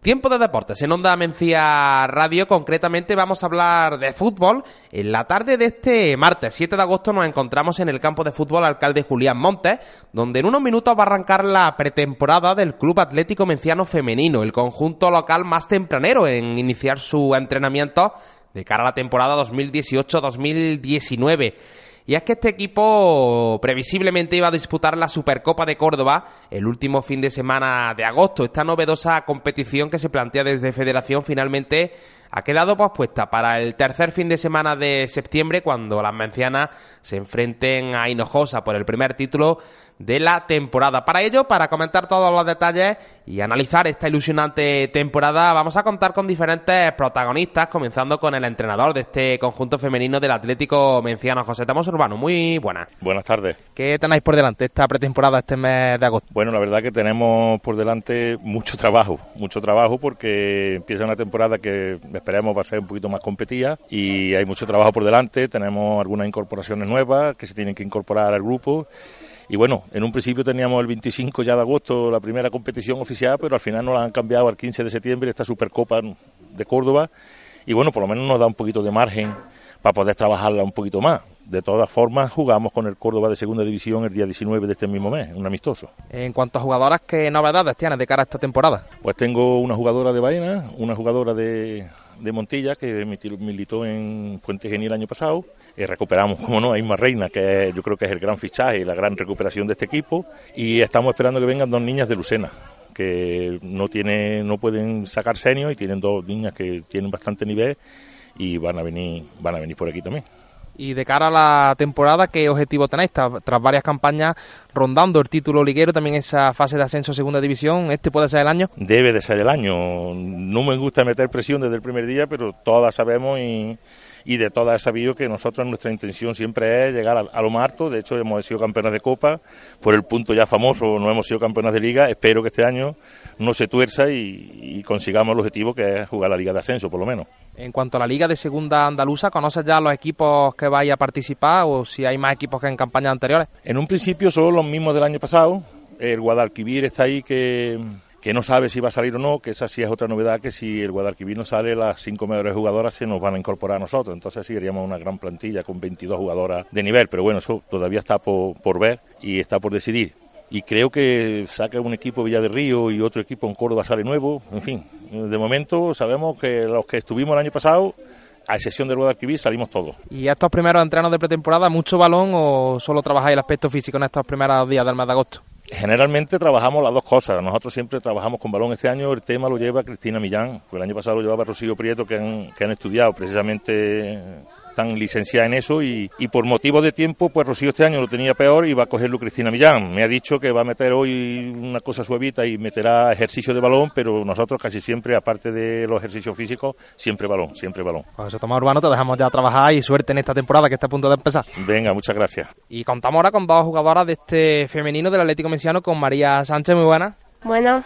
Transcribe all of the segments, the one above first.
Tiempo de deportes en Onda Mencía Radio. Concretamente vamos a hablar de fútbol. En la tarde de este martes 7 de agosto nos encontramos en el campo de fútbol alcalde Julián Montes, donde en unos minutos va a arrancar la pretemporada del Club Atlético Menciano Femenino, el conjunto local más tempranero en iniciar su entrenamiento de cara a la temporada 2018-2019. Y es que este equipo previsiblemente iba a disputar la Supercopa de Córdoba el último fin de semana de agosto. Esta novedosa competición que se plantea desde Federación finalmente ha quedado pospuesta para el tercer fin de semana de septiembre cuando las mencianas se enfrenten a Hinojosa por el primer título de la temporada. Para ello, para comentar todos los detalles y analizar esta ilusionante temporada, vamos a contar con diferentes protagonistas, comenzando con el entrenador de este conjunto femenino del Atlético Menciano, José Tamos Urbano. Muy buenas. Buenas tardes. ¿Qué tenéis por delante esta pretemporada este mes de agosto? Bueno, la verdad que tenemos por delante mucho trabajo, mucho trabajo porque empieza una temporada que esperemos va a ser un poquito más competida y hay mucho trabajo por delante, tenemos algunas incorporaciones nuevas que se tienen que incorporar al grupo y bueno, en un principio teníamos el 25 ya de agosto la primera competición oficial, pero al final nos la han cambiado al 15 de septiembre esta Supercopa de Córdoba. Y bueno, por lo menos nos da un poquito de margen para poder trabajarla un poquito más. De todas formas, jugamos con el Córdoba de Segunda División el día 19 de este mismo mes, un amistoso. En cuanto a jugadoras, ¿qué novedades tienes de cara a esta temporada? Pues tengo una jugadora de Baena, una jugadora de, de Montilla que militó en Puente Genil el año pasado. Eh, recuperamos, como no, a Isma Reina, que yo creo que es el gran fichaje y la gran recuperación de este equipo. Y estamos esperando que vengan dos niñas de Lucena que no tiene, no pueden sacar senior y tienen dos niñas que tienen bastante nivel y van a venir, van a venir por aquí también. Y de cara a la temporada, ¿qué objetivo tenéis? Tras varias campañas rondando el título liguero, también esa fase de ascenso a segunda división, ¿este puede ser el año? Debe de ser el año. No me gusta meter presión desde el primer día, pero todas sabemos y, y de todas he sabido que nosotros nuestra intención siempre es llegar a, lo más alto. De hecho, hemos sido campeones de Copa, por el punto ya famoso no hemos sido campeones de Liga. Espero que este año no se tuerza y, consigamos el objetivo que es jugar la Liga de Ascenso, por lo menos. En cuanto a la Liga de Segunda Andaluza, ¿conoces ya los equipos que vais a participar o si hay más equipos que en campañas anteriores? En un principio son los mismos del año pasado. El Guadalquivir está ahí que que no sabe si va a salir o no, que esa sí es otra novedad, que si el Guadalquivir no sale, las cinco mejores jugadoras se nos van a incorporar a nosotros, entonces sí seríamos una gran plantilla con 22 jugadoras de nivel, pero bueno, eso todavía está por, ver y está por decidir. Y creo que saca un equipo Villa de Río y otro equipo en Córdoba sale nuevo, en fin, de momento sabemos que los que estuvimos el año pasado a excepción del Guadalquivir, salimos todos. ¿Y estos primeros entrenos de pretemporada, mucho balón o solo trabajáis el aspecto físico en estos primeros días del mes de agosto? Generalmente trabajamos las dos cosas. Nosotros siempre trabajamos con balón. Este año el tema lo lleva Cristina Millán, el año pasado lo llevaba Rocío Prieto, que han, que han estudiado precisamente están licenciadas en eso y, por motivo de tiempo, pues Rocío este año lo tenía peor y va a cogerlo Cristina Millán. Me ha dicho que va a meter hoy una cosa suavita y meterá ejercicio de balón, pero nosotros casi siempre, aparte de los ejercicios físicos, siempre balón, siempre balón. Pues eso, Tomás Urbano, te dejamos ya trabajar y suerte en esta temporada que está a punto de empezar. Venga, muchas gracias. Y contamos ahora con dos jugadoras de este femenino del Atlético Mesiano, con María Sánchez, muy buena. Bueno.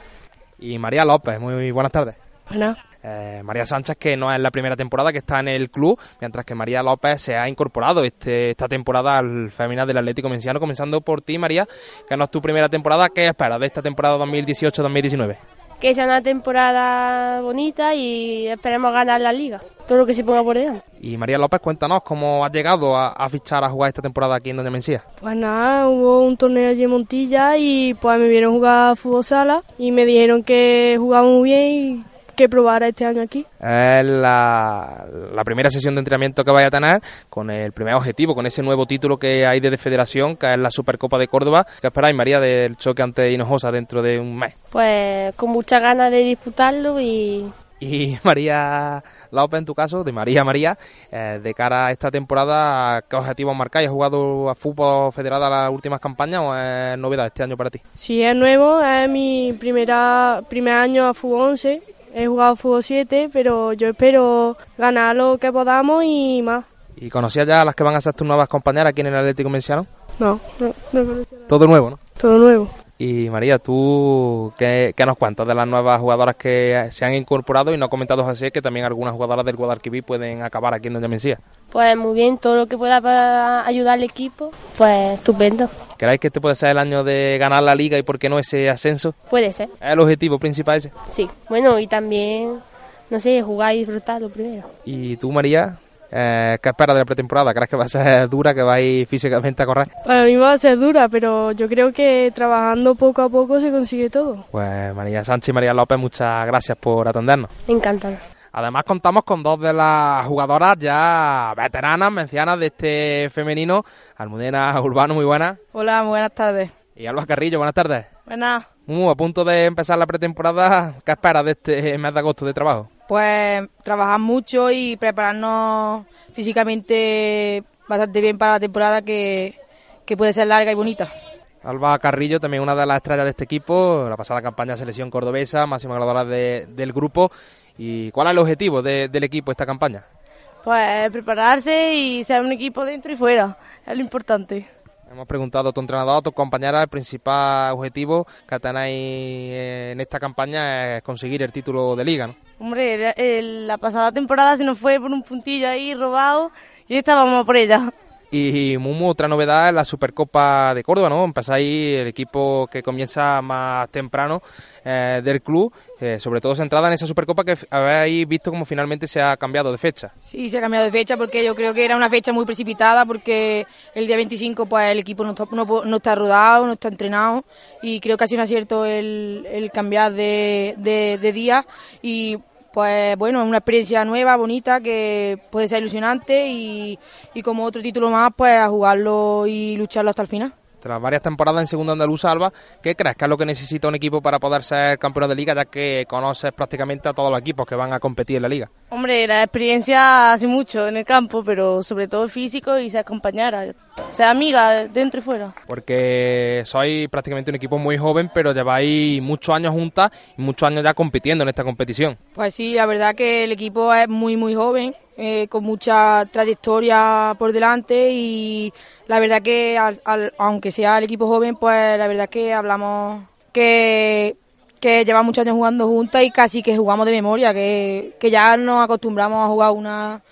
Y María López, muy buenas tardes. Bueno. Eh, María Sánchez, que no es la primera temporada que está en el club, mientras que María López se ha incorporado este, esta temporada al femenino del Atlético Menciano. Comenzando por ti, María, que no es tu primera temporada. ¿Qué esperas de esta temporada 2018-2019? Que sea una temporada bonita y esperemos ganar la liga, todo lo que se ponga por delante. Y María López, cuéntanos cómo has llegado a, fichar a jugar esta temporada aquí en Doña Mencía. Pues nada, hubo un torneo allí en Montilla y pues me vieron jugar fútbol sala y me dijeron que jugaba muy bien y que probara este año aquí. Es la, primera sesión de entrenamiento que vaya a tener con el primer objetivo, con ese nuevo título que hay de federación, que es la Supercopa de Córdoba. ¿Qué esperáis, María, del choque ante Hinojosa dentro de un mes? Pues con muchas ganas de disputarlo y... Y María López, en tu caso, de María María, eh, de cara a esta temporada, ¿qué objetivos marcáis? ¿Has jugado a fútbol federado las últimas campañas o es novedad este año para ti? Sí, es nuevo, es mi primera, primer año a fútbol 11 He jugado fútbol 7, pero yo espero ganar lo que podamos y más. ¿Y conocías ya a las que van a ser tus nuevas compañeras aquí en el Atlético Menciano? No, no, no conocía nada. Todo nuevo, ¿no? Todo nuevo. Y María, ¿tú qué, qué nos cuentas de las nuevas jugadoras que se han incorporado? Y no ha comentado José que también algunas jugadoras del Guadalquivir pueden acabar aquí en Doña Mencía. Pues muy bien, todo lo que pueda para ayudar al equipo, pues estupendo. ¿Creéis que este puede ser el año de ganar la liga y por qué no ese ascenso? Puede ser, ¿Es el objetivo principal ese? sí. Bueno, y también, no sé, jugar y disfrutar lo primero. ¿Y tú, María? Eh, ¿Qué esperas de la pretemporada? ¿Crees que va a ser dura, que va a ir físicamente a correr? Para mí va a ser dura, pero yo creo que trabajando poco a poco se consigue todo. Pues María Sánchez y María López, muchas gracias por atendernos. Encantado. Además contamos con dos de las jugadoras ya veteranas, mencianas de este femenino, Almudena Urbano, muy buena, Hola, muy buenas tardes. y Alba Carrillo, buenas tardes. Buenas. Mumu, a punto de empezar la pretemporada, ¿qué esperas de este mes de agosto de trabajo? Pues trabajar mucho y prepararnos físicamente bastante bien para la temporada que, que puede ser larga y bonita. Alba Carrillo, también una de las estrellas de este equipo, la pasada campaña de selección cordobesa, máxima goleadora de- del grupo. ¿Y cuál es el objetivo de- del equipo esta campaña? Pues prepararse y ser un equipo dentro y fuera, es lo importante. Hemos preguntado a tu entrenador, a tus compañeras, el principal objetivo que tenéis en esta campaña es conseguir el título de liga, ¿no? Hombre, el- la pasada temporada se nos fue por un puntillo ahí robado y estábamos por ella. Y Mumu, otra novedad es la Supercopa de Córdoba, ¿no? Empezáis el equipo que comienza más temprano eh, del club, eh, sobre todo centrada en esa Supercopa que habéis visto como finalmente se ha cambiado de fecha. Sí, se ha cambiado de fecha porque yo creo que era una fecha muy precipitada porque el día 25 pues el equipo no está, no, está rodado, no está entrenado y creo que ha sido un acierto el, el cambiar de, de día y pues bueno, es una experiencia nueva, bonita, que puede ser ilusionante y, como otro título más pues a jugarlo y lucharlo hasta el final. Tras varias temporadas en Segunda Andaluza, Alba, ¿qué crees que es lo que necesita un equipo para poder ser campeón de liga, ya que conoces prácticamente a todos los equipos que van a competir en la liga? Hombre, la experiencia hace mucho en el campo, pero sobre todo el físico y ser compañera, ser amiga dentro y fuera. Porque sois prácticamente un equipo muy joven, pero lleváis muchos años juntas y muchos años ya compitiendo en esta competición. Pues sí, la verdad que el equipo es muy, muy joven, eh, con mucha trayectoria por delante y la verdad que al- al- aunque sea el equipo joven, pues la verdad que hablamos que, que lleva muchos años jugando juntas y casi que jugamos de memoria, que, que ya nos acostumbramos a jugar una,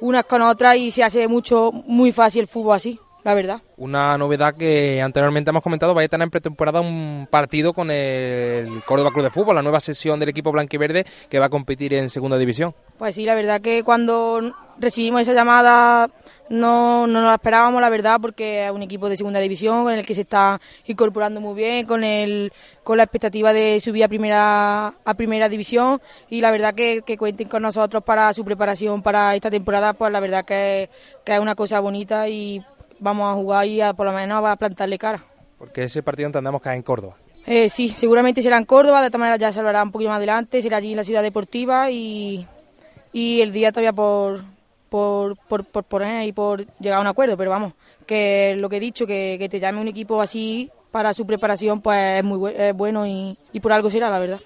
unas con otras y se hace mucho, muy fácil el fútbol así, la verdad. Una novedad que anteriormente hemos comentado, vais a tener en pretemporada un partido con el Córdoba Club de Fútbol, la nueva sesión del equipo blanquiverde que va a competir en segunda división. Pues sí, la verdad que cuando recibimos esa llamada no, no nos la esperábamos, la verdad, porque es un equipo de segunda división con el que se está incorporando muy bien, con el con la expectativa de subir a primera a primera división y la verdad que, que cuenten con nosotros para su preparación para esta temporada, pues la verdad que, que es una cosa bonita y vamos a jugar y a, por lo menos a plantarle cara. Porque ese partido entendemos que es en Córdoba. Eh, sí, seguramente será en Córdoba, de esta manera ya se hablará un poquito más adelante, será allí en la ciudad deportiva y, y el día todavía por, por, por, por poner y por llegar a un acuerdo, pero vamos, que lo que he dicho, que, que te llame un equipo así para su preparación, pues es muy bu- es bueno y, y por algo será, la verdad.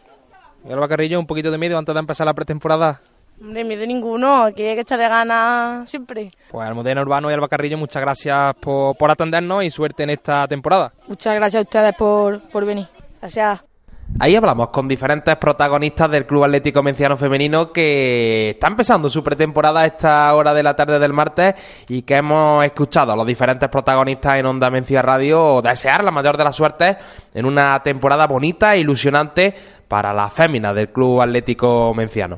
Y Alba Carrillo, un poquito de miedo antes de empezar la pretemporada. Hombre, miedo ninguno, aquí hay que echarle ganas siempre. Pues Almudena Urbano y Alba Carrillo, muchas gracias por, por atendernos y suerte en esta temporada. Muchas gracias a ustedes por, por venir. Gracias. Ahí hablamos con diferentes protagonistas del Club Atlético Menciano Femenino que está empezando su pretemporada a esta hora de la tarde del martes y que hemos escuchado a los diferentes protagonistas en Onda Mencia Radio desear la mayor de las suertes en una temporada bonita e ilusionante para las féminas del Club Atlético Menciano.